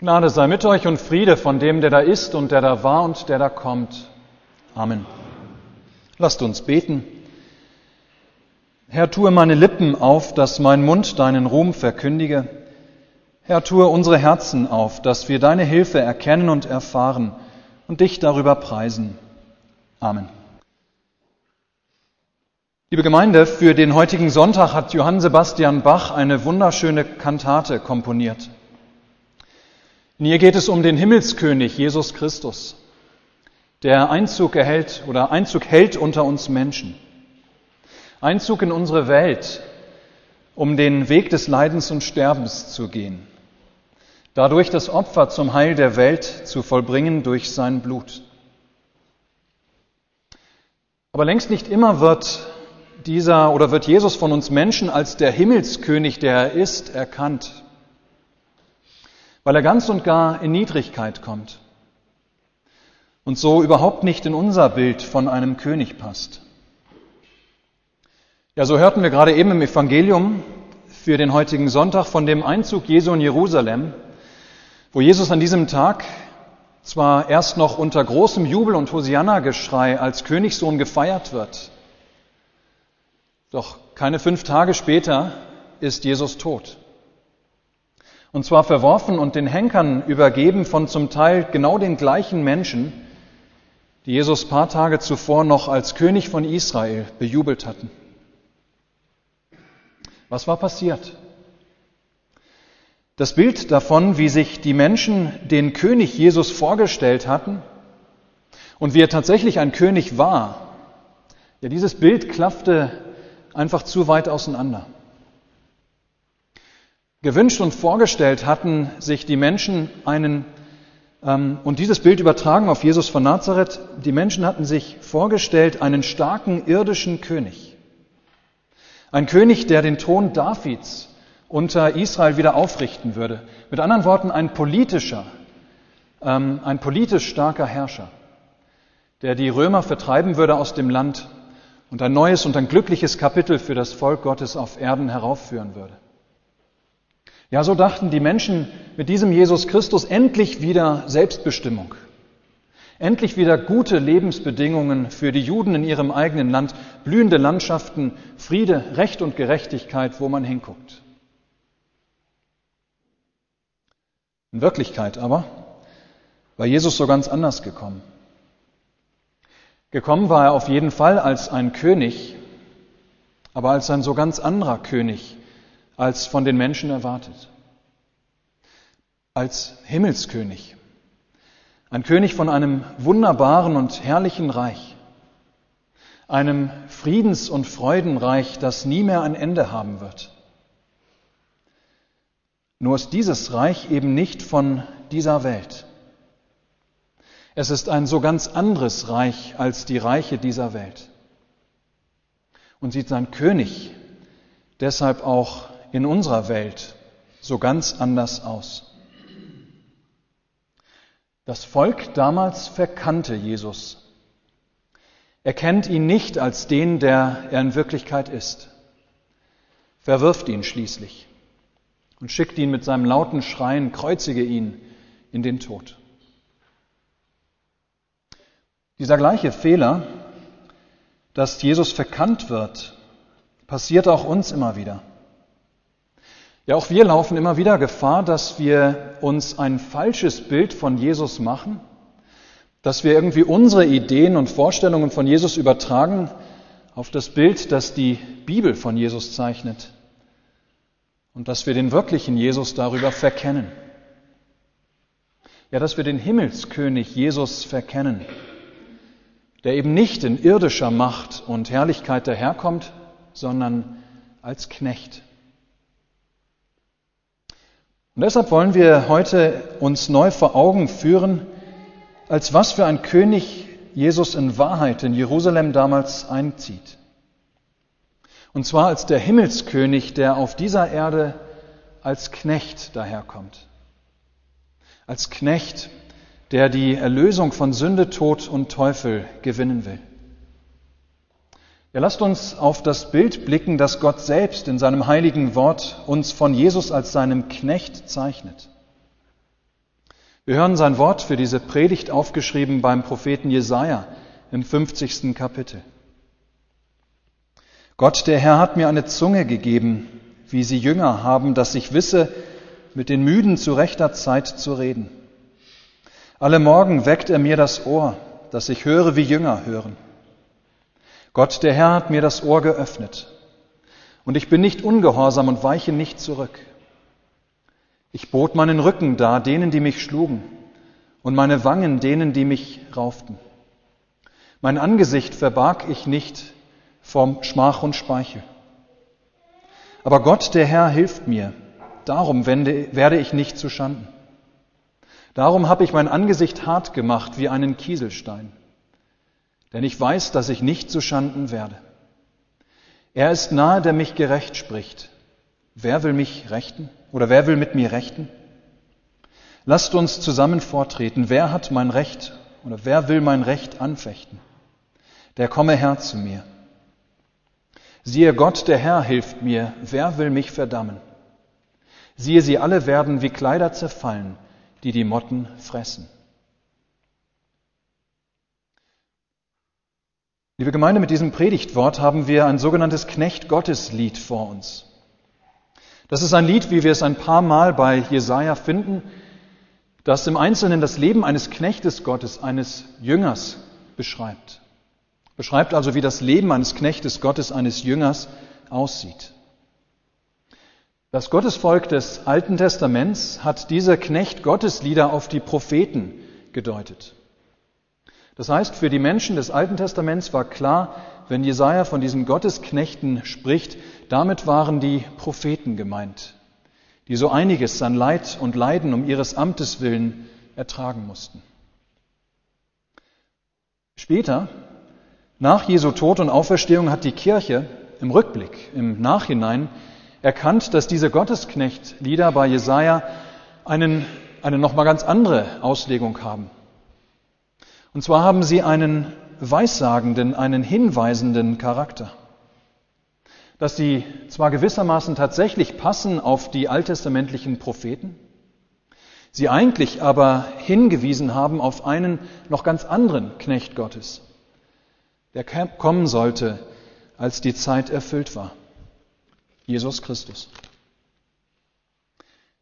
Gnade sei mit euch und Friede von dem, der da ist und der da war und der da kommt. Amen. Lasst uns beten. Herr, tue meine Lippen auf, dass mein Mund deinen Ruhm verkündige. Herr, tue unsere Herzen auf, dass wir deine Hilfe erkennen und erfahren und dich darüber preisen. Amen. Liebe Gemeinde, für den heutigen Sonntag hat Johann Sebastian Bach eine wunderschöne Kantate komponiert. In ihr geht es um den Himmelskönig Jesus Christus, der Einzug erhält oder Einzug hält unter uns Menschen. Einzug in unsere Welt, um den Weg des Leidens und Sterbens zu gehen. Dadurch das Opfer zum Heil der Welt zu vollbringen durch sein Blut. Aber längst nicht immer wird dieser oder wird Jesus von uns Menschen als der Himmelskönig, der er ist, erkannt weil er ganz und gar in Niedrigkeit kommt und so überhaupt nicht in unser Bild von einem König passt. Ja, so hörten wir gerade eben im Evangelium für den heutigen Sonntag von dem Einzug Jesu in Jerusalem, wo Jesus an diesem Tag zwar erst noch unter großem Jubel und Hosianna-Geschrei als Königssohn gefeiert wird, doch keine fünf Tage später ist Jesus tot. Und zwar verworfen und den Henkern übergeben von zum Teil genau den gleichen Menschen, die Jesus paar Tage zuvor noch als König von Israel bejubelt hatten. Was war passiert? Das Bild davon, wie sich die Menschen den König Jesus vorgestellt hatten und wie er tatsächlich ein König war, ja, dieses Bild klaffte einfach zu weit auseinander. Gewünscht und vorgestellt hatten sich die Menschen einen, ähm, und dieses Bild übertragen auf Jesus von Nazareth, die Menschen hatten sich vorgestellt einen starken irdischen König. Ein König, der den Thron Davids unter Israel wieder aufrichten würde. Mit anderen Worten, ein politischer, ähm, ein politisch starker Herrscher, der die Römer vertreiben würde aus dem Land und ein neues und ein glückliches Kapitel für das Volk Gottes auf Erden heraufführen würde. Ja, so dachten die Menschen mit diesem Jesus Christus endlich wieder Selbstbestimmung. Endlich wieder gute Lebensbedingungen für die Juden in ihrem eigenen Land, blühende Landschaften, Friede, Recht und Gerechtigkeit, wo man hinguckt. In Wirklichkeit aber war Jesus so ganz anders gekommen. Gekommen war er auf jeden Fall als ein König, aber als ein so ganz anderer König, als von den Menschen erwartet. Als Himmelskönig. Ein König von einem wunderbaren und herrlichen Reich. Einem Friedens- und Freudenreich, das nie mehr ein Ende haben wird. Nur ist dieses Reich eben nicht von dieser Welt. Es ist ein so ganz anderes Reich als die Reiche dieser Welt. Und sieht sein König deshalb auch in unserer Welt so ganz anders aus. Das Volk damals verkannte Jesus. Er kennt ihn nicht als den, der er in Wirklichkeit ist, verwirft ihn schließlich und schickt ihn mit seinem lauten Schreien, kreuzige ihn in den Tod. Dieser gleiche Fehler, dass Jesus verkannt wird, passiert auch uns immer wieder. Ja, auch wir laufen immer wieder Gefahr, dass wir uns ein falsches Bild von Jesus machen, dass wir irgendwie unsere Ideen und Vorstellungen von Jesus übertragen auf das Bild, das die Bibel von Jesus zeichnet und dass wir den wirklichen Jesus darüber verkennen. Ja, dass wir den Himmelskönig Jesus verkennen, der eben nicht in irdischer Macht und Herrlichkeit daherkommt, sondern als Knecht. Und deshalb wollen wir heute uns neu vor Augen führen, als was für ein König Jesus in Wahrheit in Jerusalem damals einzieht. Und zwar als der Himmelskönig, der auf dieser Erde als Knecht daherkommt. Als Knecht, der die Erlösung von Sünde, Tod und Teufel gewinnen will. Ja, lasst uns auf das Bild blicken, das Gott selbst in seinem heiligen Wort uns von Jesus als seinem Knecht zeichnet. Wir hören sein Wort für diese Predigt aufgeschrieben beim Propheten Jesaja im 50. Kapitel. Gott, der Herr, hat mir eine Zunge gegeben, wie sie Jünger haben, dass ich wisse, mit den Müden zu rechter Zeit zu reden. Alle Morgen weckt er mir das Ohr, dass ich höre, wie Jünger hören. Gott, der Herr, hat mir das Ohr geöffnet. Und ich bin nicht ungehorsam und weiche nicht zurück. Ich bot meinen Rücken dar denen, die mich schlugen, und meine Wangen denen, die mich rauften. Mein Angesicht verbarg ich nicht vom Schmach und Speichel. Aber Gott, der Herr, hilft mir. Darum wende, werde ich nicht zu Schanden. Darum habe ich mein Angesicht hart gemacht wie einen Kieselstein. Denn ich weiß, dass ich nicht zu Schanden werde. Er ist nahe, der mich gerecht spricht. Wer will mich rechten? Oder wer will mit mir rechten? Lasst uns zusammen vortreten. Wer hat mein Recht oder wer will mein Recht anfechten? Der komme her zu mir. Siehe Gott, der Herr hilft mir. Wer will mich verdammen? Siehe, sie alle werden wie Kleider zerfallen, die die Motten fressen. Liebe Gemeinde, mit diesem Predigtwort haben wir ein sogenanntes Knecht-Gottes-Lied vor uns. Das ist ein Lied, wie wir es ein paar Mal bei Jesaja finden, das im Einzelnen das Leben eines Knechtes Gottes, eines Jüngers beschreibt. Beschreibt also, wie das Leben eines Knechtes Gottes, eines Jüngers aussieht. Das Gottesvolk des Alten Testaments hat diese Knecht-Gotteslieder auf die Propheten gedeutet. Das heißt, für die Menschen des Alten Testaments war klar, wenn Jesaja von diesen Gottesknechten spricht, damit waren die Propheten gemeint, die so einiges an Leid und Leiden um ihres Amtes willen ertragen mussten. Später, nach Jesu Tod und Auferstehung, hat die Kirche im Rückblick, im Nachhinein erkannt, dass diese Gottesknecht-Lieder bei Jesaja einen, eine nochmal ganz andere Auslegung haben. Und zwar haben sie einen weissagenden, einen hinweisenden Charakter. Dass sie zwar gewissermaßen tatsächlich passen auf die alttestamentlichen Propheten, sie eigentlich aber hingewiesen haben auf einen noch ganz anderen Knecht Gottes, der kommen sollte, als die Zeit erfüllt war. Jesus Christus.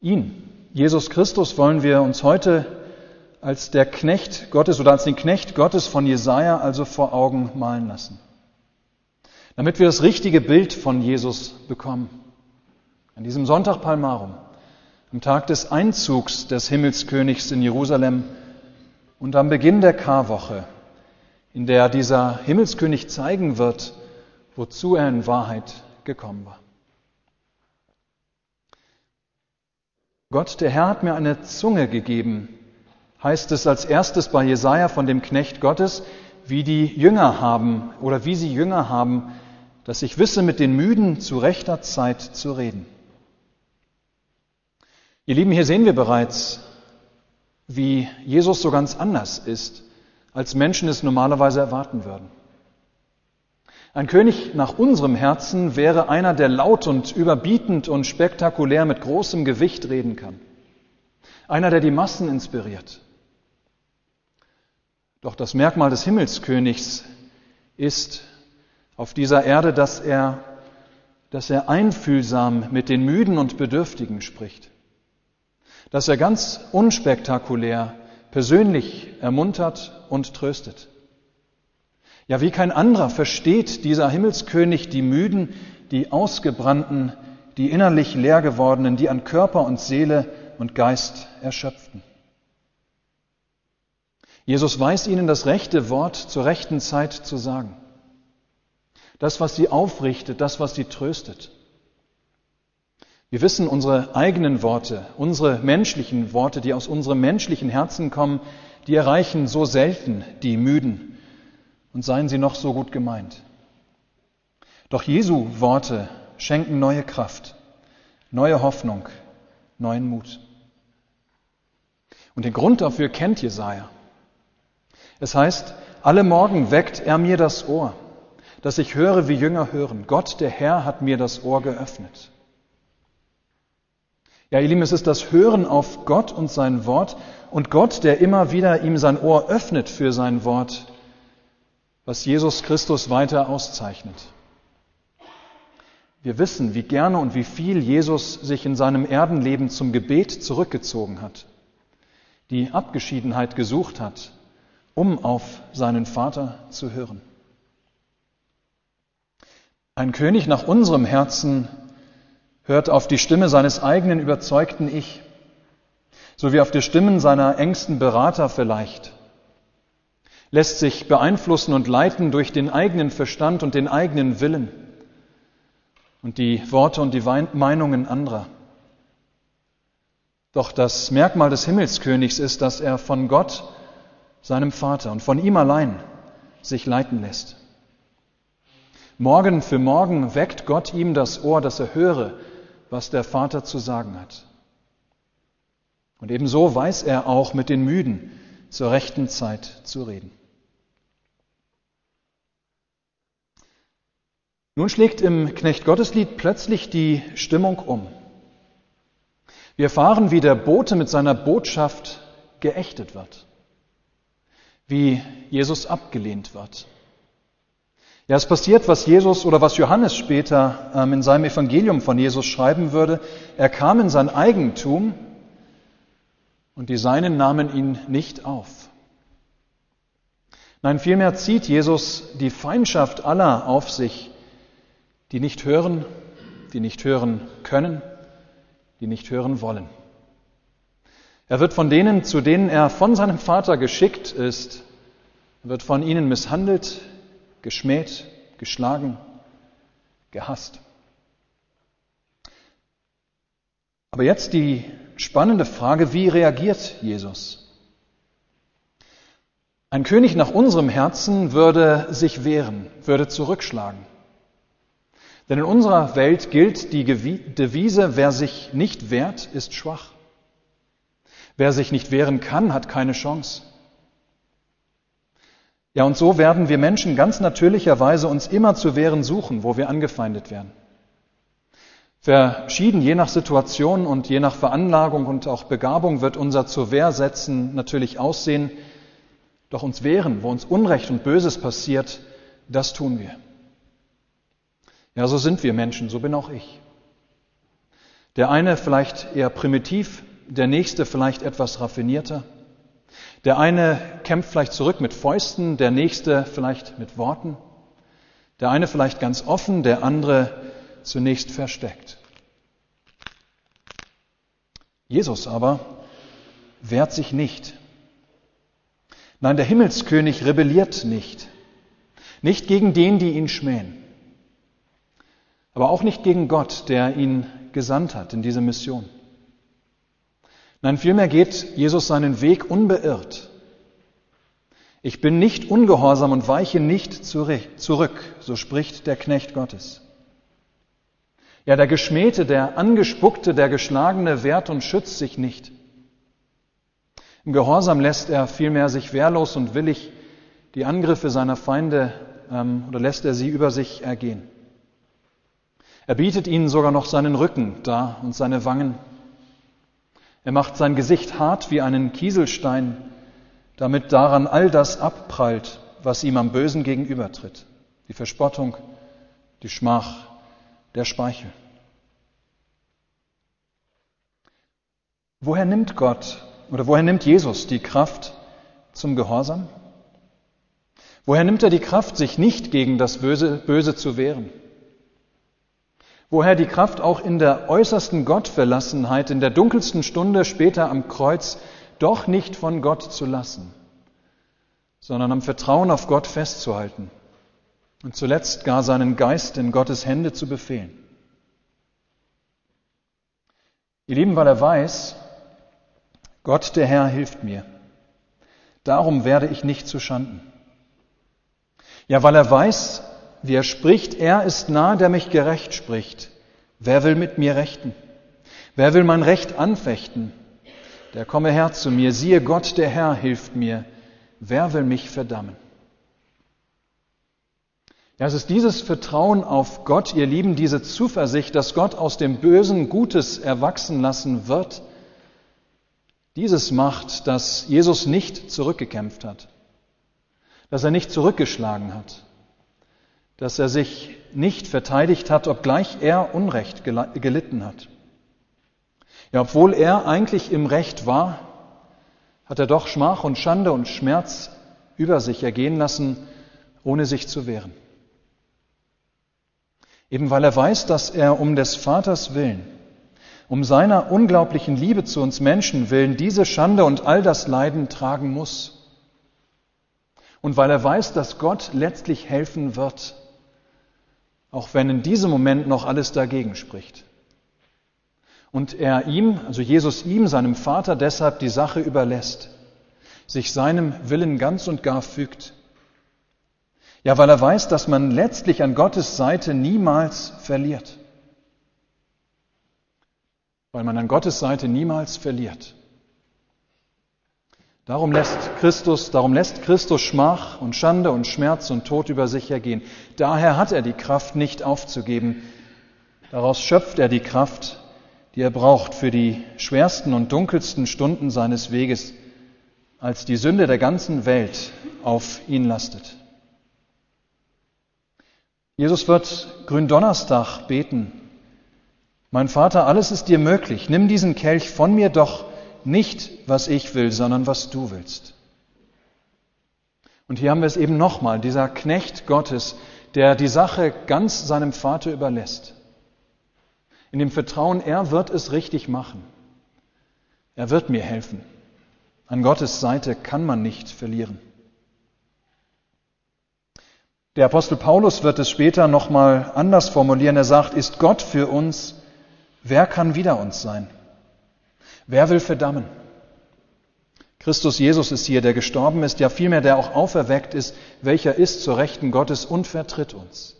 Ihn, Jesus Christus, wollen wir uns heute als der Knecht Gottes oder als den Knecht Gottes von Jesaja also vor Augen malen lassen. Damit wir das richtige Bild von Jesus bekommen. An diesem Sonntag Palmarum, am Tag des Einzugs des Himmelskönigs in Jerusalem und am Beginn der Karwoche, in der dieser Himmelskönig zeigen wird, wozu er in Wahrheit gekommen war. Gott, der Herr, hat mir eine Zunge gegeben, heißt es als erstes bei Jesaja von dem Knecht Gottes, wie die Jünger haben oder wie sie Jünger haben, dass ich wisse, mit den Müden zu rechter Zeit zu reden. Ihr Lieben, hier sehen wir bereits, wie Jesus so ganz anders ist, als Menschen es normalerweise erwarten würden. Ein König nach unserem Herzen wäre einer, der laut und überbietend und spektakulär mit großem Gewicht reden kann. Einer, der die Massen inspiriert. Doch das Merkmal des Himmelskönigs ist auf dieser Erde, dass er, dass er einfühlsam mit den Müden und Bedürftigen spricht. Dass er ganz unspektakulär persönlich ermuntert und tröstet. Ja, wie kein anderer versteht dieser Himmelskönig die Müden, die Ausgebrannten, die innerlich leer gewordenen, die an Körper und Seele und Geist erschöpften. Jesus weiß ihnen das rechte Wort zur rechten Zeit zu sagen. Das, was sie aufrichtet, das, was sie tröstet. Wir wissen, unsere eigenen Worte, unsere menschlichen Worte, die aus unserem menschlichen Herzen kommen, die erreichen so selten die Müden und seien sie noch so gut gemeint. Doch Jesu Worte schenken neue Kraft, neue Hoffnung, neuen Mut. Und den Grund dafür kennt Jesaja. Es heißt, alle Morgen weckt er mir das Ohr, dass ich höre, wie Jünger hören. Gott, der Herr, hat mir das Ohr geöffnet. Ja, ihr Lieben, es ist das Hören auf Gott und sein Wort und Gott, der immer wieder ihm sein Ohr öffnet für sein Wort, was Jesus Christus weiter auszeichnet. Wir wissen, wie gerne und wie viel Jesus sich in seinem Erdenleben zum Gebet zurückgezogen hat, die Abgeschiedenheit gesucht hat, um auf seinen Vater zu hören. Ein König nach unserem Herzen hört auf die Stimme seines eigenen überzeugten Ich, so wie auf die Stimmen seiner engsten Berater vielleicht, lässt sich beeinflussen und leiten durch den eigenen Verstand und den eigenen Willen und die Worte und die Meinungen anderer. Doch das Merkmal des Himmelskönigs ist, dass er von Gott, seinem Vater und von ihm allein sich leiten lässt. Morgen für morgen weckt Gott ihm das Ohr, dass er höre, was der Vater zu sagen hat. Und ebenso weiß er auch mit den Müden zur rechten Zeit zu reden. Nun schlägt im Knecht Gotteslied plötzlich die Stimmung um. Wir erfahren, wie der Bote mit seiner Botschaft geächtet wird, wie Jesus abgelehnt wird. Ja, es passiert, was Jesus oder was Johannes später ähm, in seinem Evangelium von Jesus schreiben würde. Er kam in sein Eigentum und die Seinen nahmen ihn nicht auf. Nein, vielmehr zieht Jesus die Feindschaft aller auf sich, die nicht hören, die nicht hören können, die nicht hören wollen. Er wird von denen, zu denen er von seinem Vater geschickt ist, wird von ihnen misshandelt, geschmäht, geschlagen, gehasst. Aber jetzt die spannende Frage, wie reagiert Jesus? Ein König nach unserem Herzen würde sich wehren, würde zurückschlagen. Denn in unserer Welt gilt die Devise, wer sich nicht wehrt, ist schwach. Wer sich nicht wehren kann, hat keine Chance. Ja, und so werden wir Menschen ganz natürlicherweise uns immer zu wehren suchen, wo wir angefeindet werden. Verschieden, je nach Situation und je nach Veranlagung und auch Begabung wird unser zur Wehr setzen natürlich aussehen. Doch uns wehren, wo uns Unrecht und Böses passiert, das tun wir. Ja, so sind wir Menschen, so bin auch ich. Der eine vielleicht eher primitiv, der nächste vielleicht etwas raffinierter. Der eine kämpft vielleicht zurück mit Fäusten, der nächste vielleicht mit Worten. Der eine vielleicht ganz offen, der andere zunächst versteckt. Jesus aber wehrt sich nicht. Nein, der Himmelskönig rebelliert nicht. Nicht gegen den, die ihn schmähen. Aber auch nicht gegen Gott, der ihn gesandt hat in diese Mission. Nein, vielmehr geht Jesus seinen Weg unbeirrt. Ich bin nicht ungehorsam und weiche nicht zurück, so spricht der Knecht Gottes. Ja, der Geschmähte, der Angespuckte, der Geschlagene wehrt und schützt sich nicht. Im Gehorsam lässt er vielmehr sich wehrlos und willig die Angriffe seiner Feinde ähm, oder lässt er sie über sich ergehen. Er bietet ihnen sogar noch seinen Rücken dar und seine Wangen. Er macht sein Gesicht hart wie einen Kieselstein, damit daran all das abprallt, was ihm am Bösen gegenübertritt. Die Verspottung, die Schmach, der Speichel. Woher nimmt Gott oder woher nimmt Jesus die Kraft zum Gehorsam? Woher nimmt er die Kraft, sich nicht gegen das Böse, Böse zu wehren? Woher die Kraft auch in der äußersten Gottverlassenheit, in der dunkelsten Stunde später am Kreuz, doch nicht von Gott zu lassen, sondern am Vertrauen auf Gott festzuhalten und zuletzt gar seinen Geist in Gottes Hände zu befehlen. Ihr Lieben, weil er weiß, Gott der Herr hilft mir. Darum werde ich nicht zu Schanden. Ja, weil er weiß, wie er spricht, er ist nah, der mich gerecht spricht. Wer will mit mir rechten? Wer will mein Recht anfechten? Der komme her zu mir. Siehe, Gott, der Herr, hilft mir. Wer will mich verdammen? Ja, es ist dieses Vertrauen auf Gott, ihr Lieben, diese Zuversicht, dass Gott aus dem Bösen Gutes erwachsen lassen wird, dieses macht, dass Jesus nicht zurückgekämpft hat, dass er nicht zurückgeschlagen hat, dass er sich nicht verteidigt hat, obgleich er Unrecht gelitten hat. Ja, obwohl er eigentlich im Recht war, hat er doch Schmach und Schande und Schmerz über sich ergehen lassen, ohne sich zu wehren. Eben weil er weiß, dass er um des Vaters willen, um seiner unglaublichen Liebe zu uns Menschen willen, diese Schande und all das Leiden tragen muss. Und weil er weiß, dass Gott letztlich helfen wird, auch wenn in diesem Moment noch alles dagegen spricht. Und er ihm, also Jesus ihm, seinem Vater, deshalb die Sache überlässt, sich seinem Willen ganz und gar fügt ja, weil er weiß, dass man letztlich an Gottes Seite niemals verliert. Weil man an Gottes Seite niemals verliert. Darum lässt Christus, darum lässt Christus Schmach und Schande und Schmerz und Tod über sich ergehen. Daher hat er die Kraft nicht aufzugeben. Daraus schöpft er die Kraft, die er braucht für die schwersten und dunkelsten Stunden seines Weges, als die Sünde der ganzen Welt auf ihn lastet. Jesus wird Gründonnerstag beten. Mein Vater, alles ist dir möglich. Nimm diesen Kelch von mir doch nicht, was ich will, sondern was du willst. Und hier haben wir es eben nochmal, dieser Knecht Gottes, der die Sache ganz seinem Vater überlässt. In dem Vertrauen, er wird es richtig machen. Er wird mir helfen. An Gottes Seite kann man nicht verlieren. Der Apostel Paulus wird es später nochmal anders formulieren. Er sagt, ist Gott für uns, wer kann wider uns sein? Wer will verdammen? Christus Jesus ist hier, der gestorben ist, ja vielmehr der auch auferweckt ist, welcher ist zur Rechten Gottes und vertritt uns.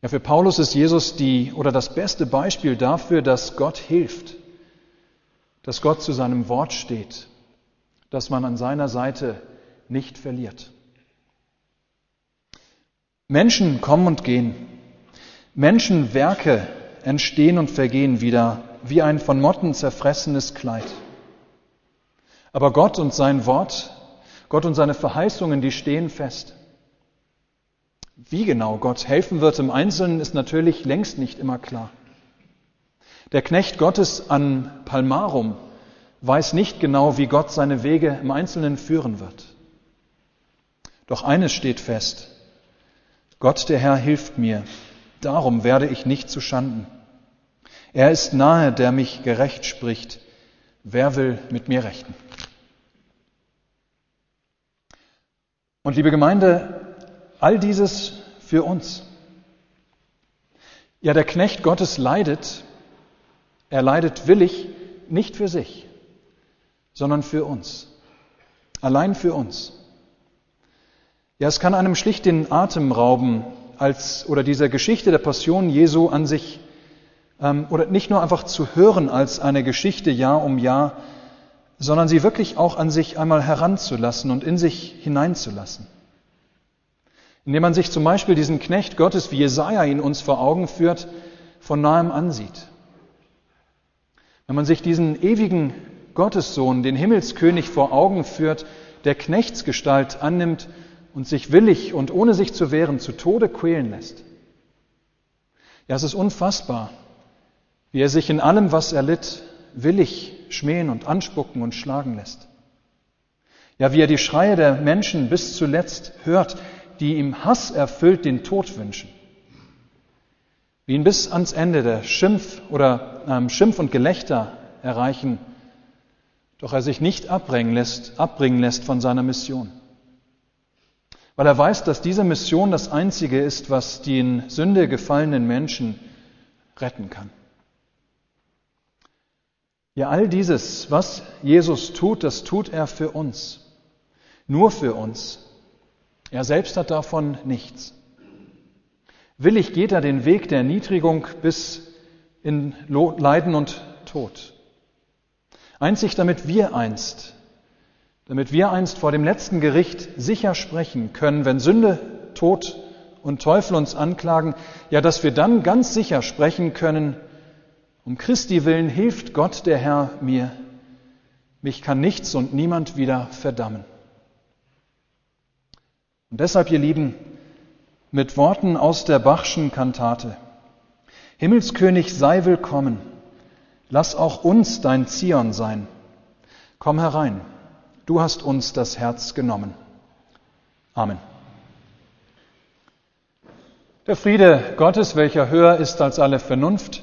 Ja, für Paulus ist Jesus die oder das beste Beispiel dafür, dass Gott hilft, dass Gott zu seinem Wort steht, dass man an seiner Seite nicht verliert. Menschen kommen und gehen. Menschenwerke entstehen und vergehen wieder wie ein von Motten zerfressenes Kleid. Aber Gott und sein Wort, Gott und seine Verheißungen, die stehen fest. Wie genau Gott helfen wird im Einzelnen, ist natürlich längst nicht immer klar. Der Knecht Gottes an Palmarum weiß nicht genau, wie Gott seine Wege im Einzelnen führen wird. Doch eines steht fest. Gott der Herr hilft mir, darum werde ich nicht zu Schanden. Er ist nahe, der mich gerecht spricht. Wer will mit mir rechten? Und liebe Gemeinde, all dieses für uns. Ja, der Knecht Gottes leidet, er leidet willig, nicht für sich, sondern für uns. Allein für uns. Ja, es kann einem schlicht den Atem rauben, als oder dieser Geschichte der Passion Jesu an sich ähm, oder nicht nur einfach zu hören als eine Geschichte Jahr um Jahr, sondern sie wirklich auch an sich einmal heranzulassen und in sich hineinzulassen. Indem man sich zum Beispiel diesen Knecht Gottes, wie Jesaja ihn uns vor Augen führt, von nahem ansieht. Wenn man sich diesen ewigen Gottessohn, den Himmelskönig vor Augen führt, der Knechtsgestalt annimmt und sich willig und ohne sich zu wehren zu Tode quälen lässt. Ja, es ist unfassbar, wie er sich in allem, was er litt, willig schmähen und anspucken und schlagen lässt. Ja, wie er die Schreie der Menschen bis zuletzt hört, die ihm Hass erfüllt den Tod wünschen. Wie ihn bis ans Ende der Schimpf oder ähm, Schimpf und Gelächter erreichen, doch er sich nicht abbringen lässt, abbringen lässt von seiner Mission weil er weiß, dass diese Mission das Einzige ist, was die in Sünde gefallenen Menschen retten kann. Ja, all dieses, was Jesus tut, das tut er für uns, nur für uns. Er selbst hat davon nichts. Willig geht er den Weg der Erniedrigung bis in Leiden und Tod. Einzig damit wir einst damit wir einst vor dem letzten Gericht sicher sprechen können, wenn Sünde Tod und Teufel uns anklagen, ja, dass wir dann ganz sicher sprechen können, um Christi willen hilft Gott der Herr mir, mich kann nichts und niemand wieder verdammen. Und deshalb, ihr Lieben, mit Worten aus der Bachschen Kantate, Himmelskönig sei willkommen, lass auch uns dein Zion sein. Komm herein, du hast uns das Herz genommen. Amen. Der Friede Gottes, welcher höher ist als alle Vernunft,